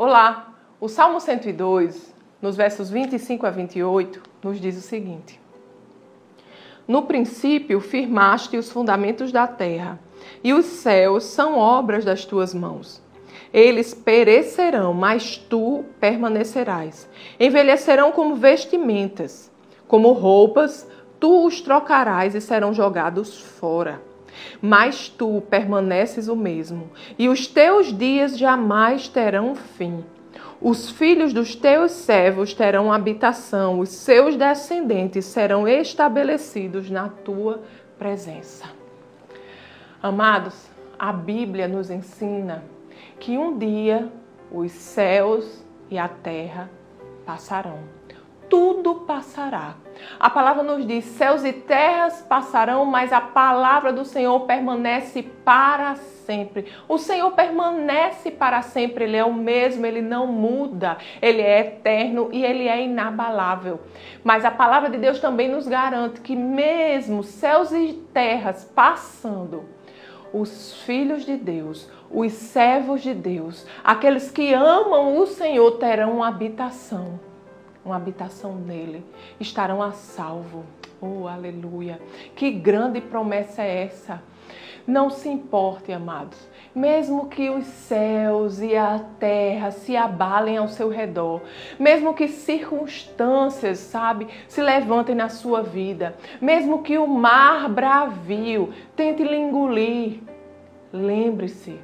Olá! O Salmo 102, nos versos 25 a 28, nos diz o seguinte: No princípio firmaste os fundamentos da terra, e os céus são obras das tuas mãos. Eles perecerão, mas tu permanecerás. Envelhecerão como vestimentas, como roupas, tu os trocarás e serão jogados fora. Mas tu permaneces o mesmo, e os teus dias jamais terão fim. Os filhos dos teus servos terão habitação, os seus descendentes serão estabelecidos na tua presença. Amados, a Bíblia nos ensina que um dia os céus e a terra passarão. Tudo passará. A palavra nos diz: céus e terras passarão, mas a palavra do Senhor permanece para sempre. O Senhor permanece para sempre, Ele é o mesmo, Ele não muda, Ele é eterno e Ele é inabalável. Mas a palavra de Deus também nos garante que, mesmo céus e terras passando, os filhos de Deus, os servos de Deus, aqueles que amam o Senhor terão habitação, uma habitação nele, estarão a salvo. Oh, aleluia! Que grande promessa é essa! Não se importe, amados, mesmo que os céus e a terra se abalem ao seu redor, mesmo que circunstâncias, sabe, se levantem na sua vida, mesmo que o mar bravio tente lhe engolir, lembre-se,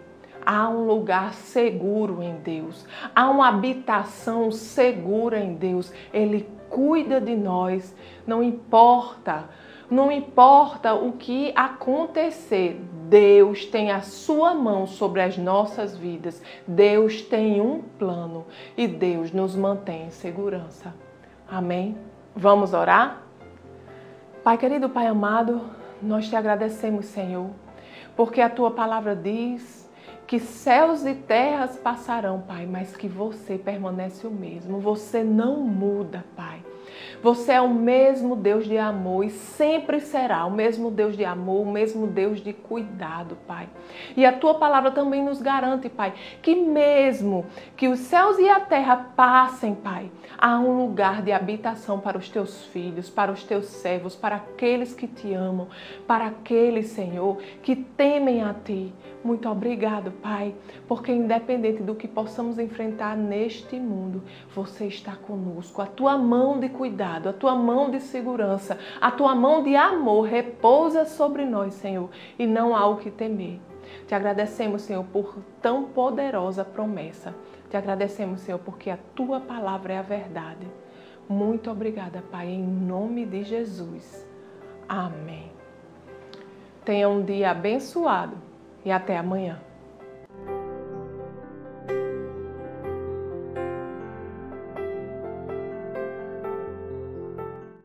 há um lugar seguro em Deus, há uma habitação segura em Deus. Ele cuida de nós, não importa não importa o que acontecer, Deus tem a sua mão sobre as nossas vidas. Deus tem um plano e Deus nos mantém em segurança. Amém? Vamos orar? Pai querido, Pai amado, nós te agradecemos, Senhor, porque a tua palavra diz que céus e terras passarão, Pai, mas que você permanece o mesmo. Você não muda, Pai. Você é o mesmo Deus de amor e sempre será o mesmo Deus de amor, o mesmo Deus de cuidado, Pai. E a tua palavra também nos garante, Pai, que mesmo que os céus e a terra passem, Pai, há um lugar de habitação para os teus filhos, para os teus servos, para aqueles que te amam, para aqueles, Senhor, que temem a ti. Muito obrigado, Pai, porque independente do que possamos enfrentar neste mundo, você está conosco. A tua mão de cuidado, a tua mão de segurança, a tua mão de amor repousa sobre nós, Senhor, e não há o que temer. Te agradecemos, Senhor, por tão poderosa promessa. Te agradecemos, Senhor, porque a tua palavra é a verdade. Muito obrigada, Pai, em nome de Jesus. Amém. Tenha um dia abençoado e até amanhã.